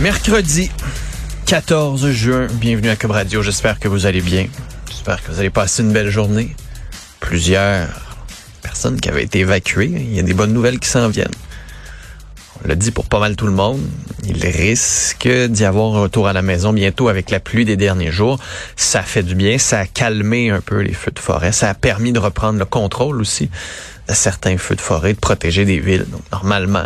Mercredi 14 juin, bienvenue à Cube. J'espère que vous allez bien. J'espère que vous allez passer une belle journée. Plusieurs personnes qui avaient été évacuées. Il y a des bonnes nouvelles qui s'en viennent. On l'a dit pour pas mal tout le monde. Il risque d'y avoir un retour à la maison bientôt avec la pluie des derniers jours. Ça fait du bien. Ça a calmé un peu les feux de forêt. Ça a permis de reprendre le contrôle aussi de certains feux de forêt, de protéger des villes. Donc, normalement,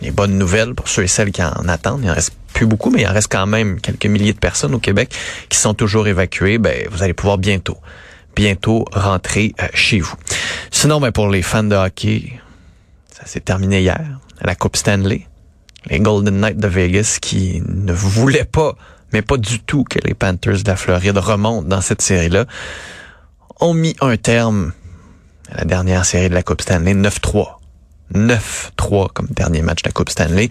les bonnes nouvelles pour ceux et celles qui en attendent. Il en reste plus beaucoup, mais il en reste quand même quelques milliers de personnes au Québec qui sont toujours évacuées. Ben, vous allez pouvoir bientôt, bientôt rentrer euh, chez vous. Sinon, ben, pour les fans de hockey, ça s'est terminé hier. La Coupe Stanley. Les Golden Knights de Vegas qui ne voulaient pas, mais pas du tout que les Panthers de la Floride remontent dans cette série-là, ont mis un terme à la dernière série de la Coupe Stanley, 9-3. 9-3 comme dernier match de la Coupe Stanley.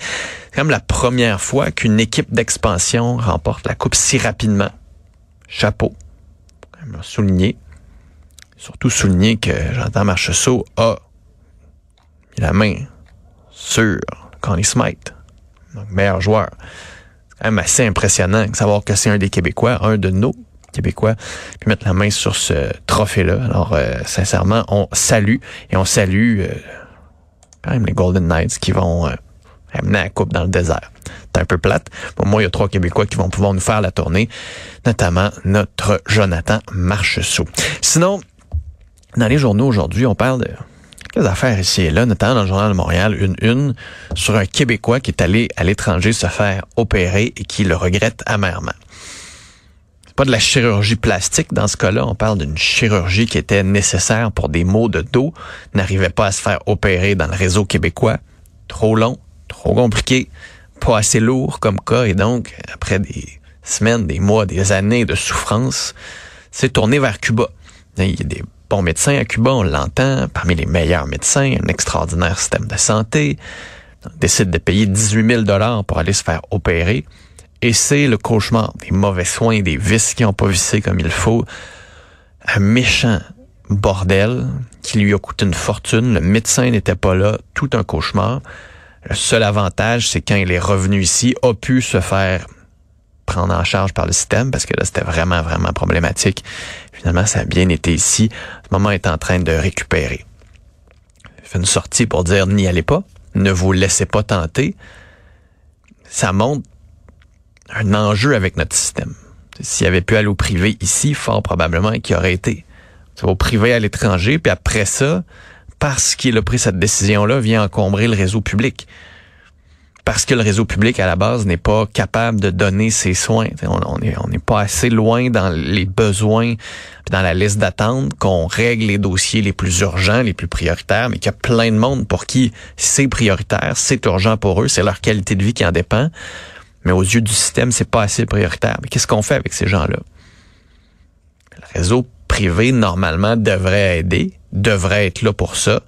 C'est comme la première fois qu'une équipe d'expansion remporte la Coupe si rapidement. Chapeau. Quand même souligner. Surtout souligner que Marchessault a la main sur Connie Smythe, donc meilleur joueur. C'est quand même assez impressionnant de savoir que c'est un des Québécois, un de nos Québécois, puis mettre la main sur ce trophée-là. Alors, euh, sincèrement, on salue et on salue euh, quand même les Golden Knights qui vont euh, amener la coupe dans le désert. C'est un peu plate. Pour moi, il y a trois Québécois qui vont pouvoir nous faire la tournée, notamment notre Jonathan Marcheseau. Sinon, dans les journaux aujourd'hui, on parle de quelques affaires ici et là, notamment dans le Journal de Montréal, une une sur un Québécois qui est allé à l'étranger se faire opérer et qui le regrette amèrement. Pas de la chirurgie plastique dans ce cas-là, on parle d'une chirurgie qui était nécessaire pour des maux de dos, n'arrivait pas à se faire opérer dans le réseau québécois. Trop long, trop compliqué, pas assez lourd comme cas et donc après des semaines, des mois, des années de souffrance, c'est tourné vers Cuba. Il y a des bons médecins à Cuba, on l'entend, parmi les meilleurs médecins, un extraordinaire système de santé. On décide de payer 18 000 dollars pour aller se faire opérer. Et c'est le cauchemar, des mauvais soins, des vis qui n'ont pas vissé comme il faut. Un méchant bordel qui lui a coûté une fortune. Le médecin n'était pas là. Tout un cauchemar. Le seul avantage, c'est quand il est revenu ici, a pu se faire prendre en charge par le système parce que là, c'était vraiment, vraiment problématique. Finalement, ça a bien été ici. Ce moment est en train de récupérer. Il fait une sortie pour dire n'y allez pas, ne vous laissez pas tenter. Ça montre un enjeu avec notre système. S'il avait pu aller au privé ici, fort probablement qu'il aurait été. Au privé à l'étranger, puis après ça, parce qu'il a pris cette décision-là, vient encombrer le réseau public parce que le réseau public à la base n'est pas capable de donner ses soins. On n'est pas assez loin dans les besoins, dans la liste d'attente, qu'on règle les dossiers les plus urgents, les plus prioritaires, mais qu'il y a plein de monde pour qui c'est prioritaire, c'est urgent pour eux, c'est leur qualité de vie qui en dépend. Mais aux yeux du système, c'est pas assez prioritaire. Mais qu'est-ce qu'on fait avec ces gens-là? Le réseau privé, normalement, devrait aider, devrait être là pour ça.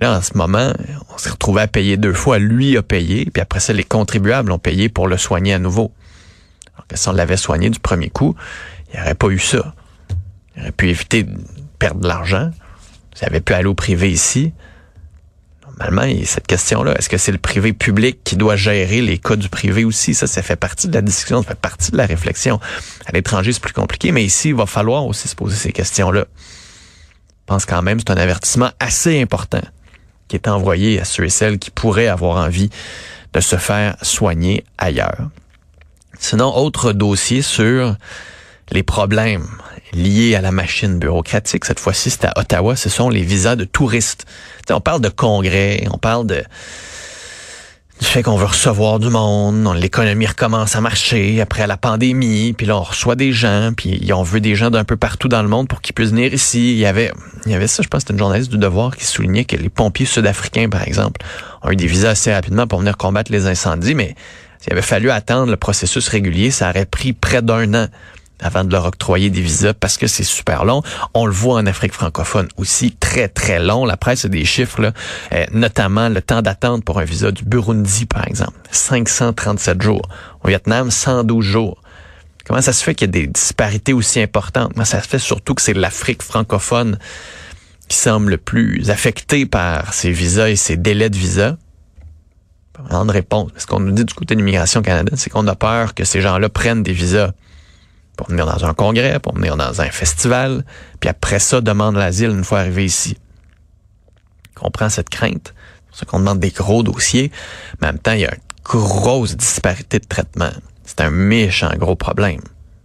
Là, en ce moment, on s'est retrouvé à payer deux fois. Lui a payé, puis après ça, les contribuables ont payé pour le soigner à nouveau. Alors que si on l'avait soigné du premier coup, il n'y aurait pas eu ça. Il aurait pu éviter de perdre de l'argent. Ça avait pu aller au privé ici. Normalement, cette question-là. Est-ce que c'est le privé public qui doit gérer les cas du privé aussi? Ça, ça fait partie de la discussion, ça fait partie de la réflexion. À l'étranger, c'est plus compliqué, mais ici, il va falloir aussi se poser ces questions-là. Je pense quand même que c'est un avertissement assez important qui est envoyé à ceux et celles qui pourraient avoir envie de se faire soigner ailleurs. Sinon, autre dossier sur les problèmes liés à la machine bureaucratique. Cette fois-ci, c'est à Ottawa. Ce sont les visas de touristes. on parle de congrès, on parle de du fait qu'on veut recevoir du monde, l'économie recommence à marcher après la pandémie, puis là on reçoit des gens, puis on veut des gens d'un peu partout dans le monde pour qu'ils puissent venir ici. Il y avait, il y avait ça, je pense, c'était une journaliste du Devoir qui soulignait que les pompiers sud-africains, par exemple, ont eu des visas assez rapidement pour venir combattre les incendies, mais S'il avait fallu attendre le processus régulier, ça aurait pris près d'un an avant de leur octroyer des visas parce que c'est super long. On le voit en Afrique francophone aussi, très, très long. La presse a des chiffres, là, euh, notamment le temps d'attente pour un visa du Burundi, par exemple, 537 jours. Au Vietnam, 112 jours. Comment ça se fait qu'il y a des disparités aussi importantes? Moi, ça se fait surtout que c'est l'Afrique francophone qui semble le plus affectée par ces visas et ces délais de visa. De réponse. Ce qu'on nous dit du côté de l'immigration Canada, c'est qu'on a peur que ces gens-là prennent des visas pour venir dans un congrès, pour venir dans un festival, puis après ça, demande l'asile une fois arrivé ici. On comprend cette crainte. C'est pour ça qu'on demande des gros dossiers. Mais en même temps, il y a une grosse disparité de traitement. C'est un méchant gros problème.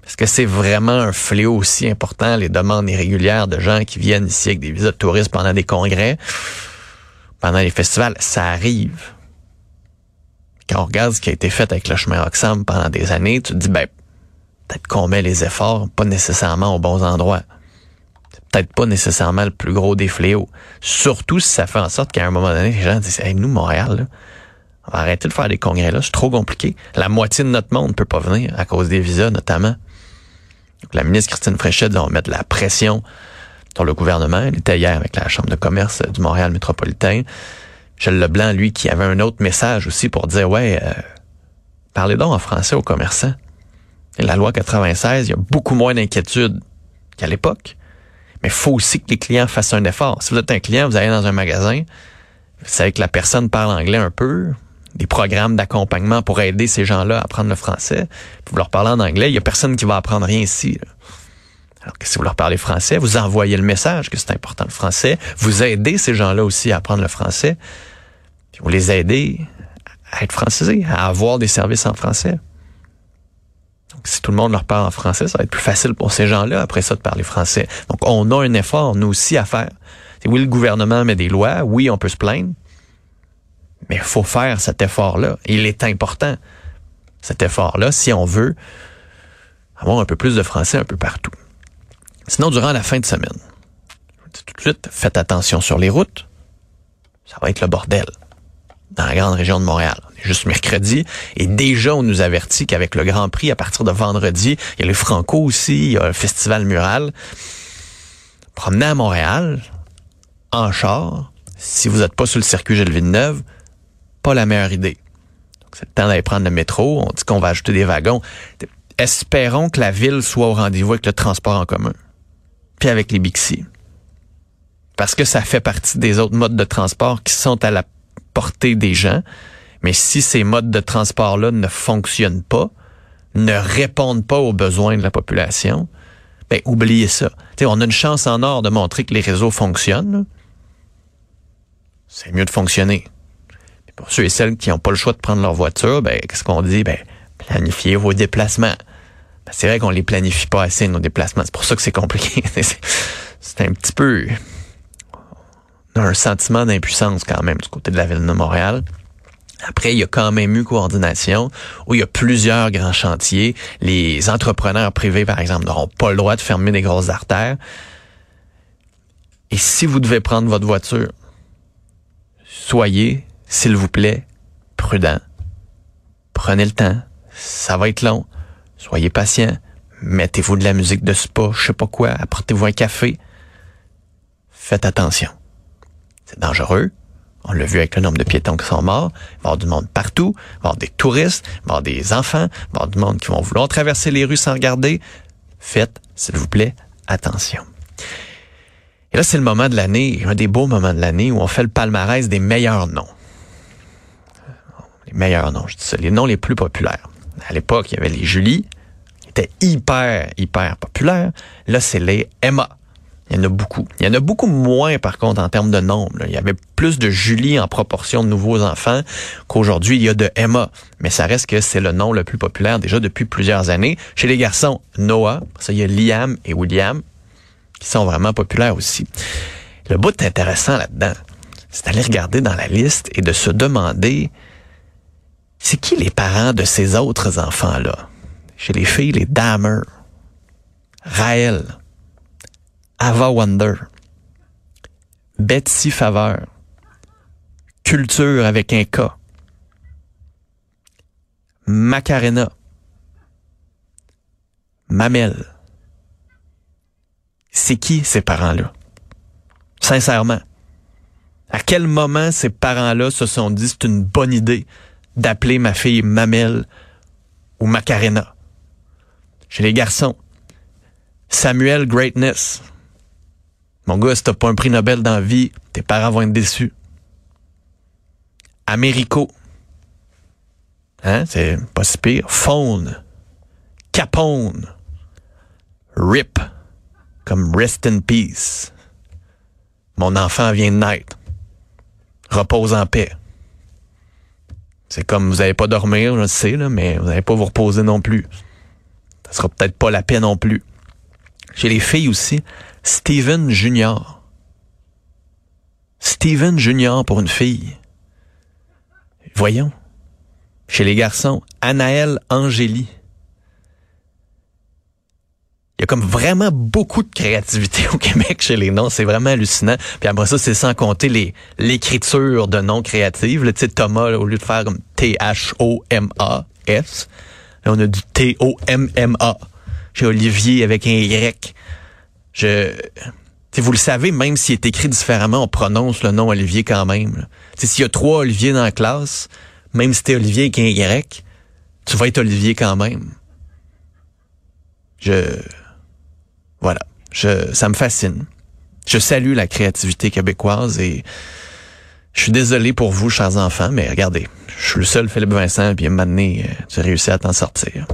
Est-ce que c'est vraiment un fléau aussi important, les demandes irrégulières de gens qui viennent ici avec des visas de touristes pendant des congrès, pendant les festivals? Ça arrive. Quand on regarde ce qui a été fait avec le chemin Roxham pendant des années, tu te dis, ben, peut-être qu'on met les efforts pas nécessairement aux bons endroits. C'est peut-être pas nécessairement le plus gros des fléaux. Surtout si ça fait en sorte qu'à un moment donné, les gens disent hey, nous, Montréal, on va arrêter de faire des congrès là, c'est trop compliqué. La moitié de notre monde peut pas venir à cause des visas notamment. La ministre Christine Fréchette va mettre la pression sur le gouvernement. Elle était hier avec la Chambre de commerce du Montréal métropolitain. Michel Leblanc, lui, qui avait un autre message aussi pour dire, ouais, euh, parlez donc en français aux commerçants la loi 96, il y a beaucoup moins d'inquiétude qu'à l'époque. Mais il faut aussi que les clients fassent un effort. Si vous êtes un client, vous allez dans un magasin, vous savez que la personne parle anglais un peu, des programmes d'accompagnement pour aider ces gens-là à apprendre le français. Vous leur parlez en anglais, il y a personne qui va apprendre rien ici. Alors que si vous leur parlez français, vous envoyez le message que c'est important le français, vous aidez ces gens-là aussi à apprendre le français, puis vous les aidez à être francisés, à avoir des services en français si tout le monde leur parle en français, ça va être plus facile pour ces gens-là après ça de parler français. Donc, on a un effort, nous aussi, à faire. oui, le gouvernement met des lois, oui, on peut se plaindre, mais il faut faire cet effort-là. Il est important, cet effort-là, si on veut avoir un peu plus de français un peu partout. Sinon, durant la fin de semaine, tout de suite, faites attention sur les routes. Ça va être le bordel dans la grande région de Montréal. juste mercredi. Et déjà, on nous avertit qu'avec le Grand Prix, à partir de vendredi, il y a le Franco aussi, il y a le Festival Mural. Promener à Montréal, en char, si vous n'êtes pas sur le circuit Gilles Villeneuve, pas la meilleure idée. C'est le temps d'aller prendre le métro. On dit qu'on va ajouter des wagons. Espérons que la ville soit au rendez-vous avec le transport en commun. Puis avec les Bixi. Parce que ça fait partie des autres modes de transport qui sont à la porter des gens. Mais si ces modes de transport-là ne fonctionnent pas, ne répondent pas aux besoins de la population, ben oubliez ça. on a une chance en or de montrer que les réseaux fonctionnent. C'est mieux de fonctionner. pour ceux et celles qui n'ont pas le choix de prendre leur voiture, ben qu'est-ce qu'on dit? Ben planifiez vos déplacements. Ben, c'est vrai qu'on les planifie pas assez nos déplacements. C'est pour ça que c'est compliqué. c'est un petit peu un sentiment d'impuissance quand même du côté de la ville de Montréal. Après, il y a quand même eu coordination où il y a plusieurs grands chantiers. Les entrepreneurs privés, par exemple, n'auront pas le droit de fermer des grosses artères. Et si vous devez prendre votre voiture, soyez, s'il vous plaît, prudent. Prenez le temps. Ça va être long. Soyez patient. Mettez-vous de la musique de spa, je sais pas quoi. Apportez-vous un café. Faites attention. C'est dangereux. On l'a vu avec le nombre de piétons qui sont morts. Il va y avoir du monde partout. Il va y avoir des touristes. Il va y avoir des enfants. Il va y avoir du monde qui vont vouloir traverser les rues sans regarder. Faites, s'il vous plaît, attention. Et là, c'est le moment de l'année, un des beaux moments de l'année où on fait le palmarès des meilleurs noms. Les meilleurs noms, je dis ça, les noms les plus populaires. À l'époque, il y avait les Julie, qui étaient hyper, hyper populaires. Là, c'est les Emma. Il y en a beaucoup. Il y en a beaucoup moins, par contre, en termes de nombre. Il y avait plus de Julie en proportion de nouveaux enfants qu'aujourd'hui, il y a de Emma. Mais ça reste que c'est le nom le plus populaire déjà depuis plusieurs années. Chez les garçons, Noah. Ça, y a Liam et William qui sont vraiment populaires aussi. Le bout intéressant là-dedans, c'est d'aller regarder dans la liste et de se demander c'est qui les parents de ces autres enfants-là? Chez les filles, les Damer, Raël, Ava Wonder, Betsy Faveur, Culture avec un K, Macarena, Mamel. C'est qui ces parents-là? Sincèrement. À quel moment ces parents-là se sont dit c'est une bonne idée d'appeler ma fille Mamel ou Macarena? Chez les garçons, Samuel Greatness. Mon gars, si t'as pas un prix Nobel dans la vie, tes parents vont être déçus. Américo. Hein, c'est pas si pire. Faune. Capone. Rip. Comme rest in peace. Mon enfant vient de naître. Repose en paix. C'est comme vous n'allez pas dormir, je sais, mais vous n'allez pas vous reposer non plus. Ça sera peut-être pas la paix non plus. Chez les filles aussi, Steven Junior. Steven Junior pour une fille. Voyons. Chez les garçons, Anaël Angéli. Il y a comme vraiment beaucoup de créativité au Québec chez les noms. C'est vraiment hallucinant. Puis après ça, c'est sans compter les l'écriture de noms créatives. Le titre Thomas, au lieu de faire comme T-H-O-M-A-S, on a du T-O-M-M-A. Chez Olivier avec un Y. Je... vous le savez, même s'il est écrit différemment, on prononce le nom Olivier quand même. S'il y a trois Olivier dans la classe, même si t'es Olivier avec un Y, tu vas être Olivier quand même. Je... Voilà. Je, ça me fascine. Je salue la créativité québécoise et je suis désolé pour vous, chers enfants, mais regardez, je suis le seul Philippe Vincent, puis à un moment donné, réussi à t'en sortir.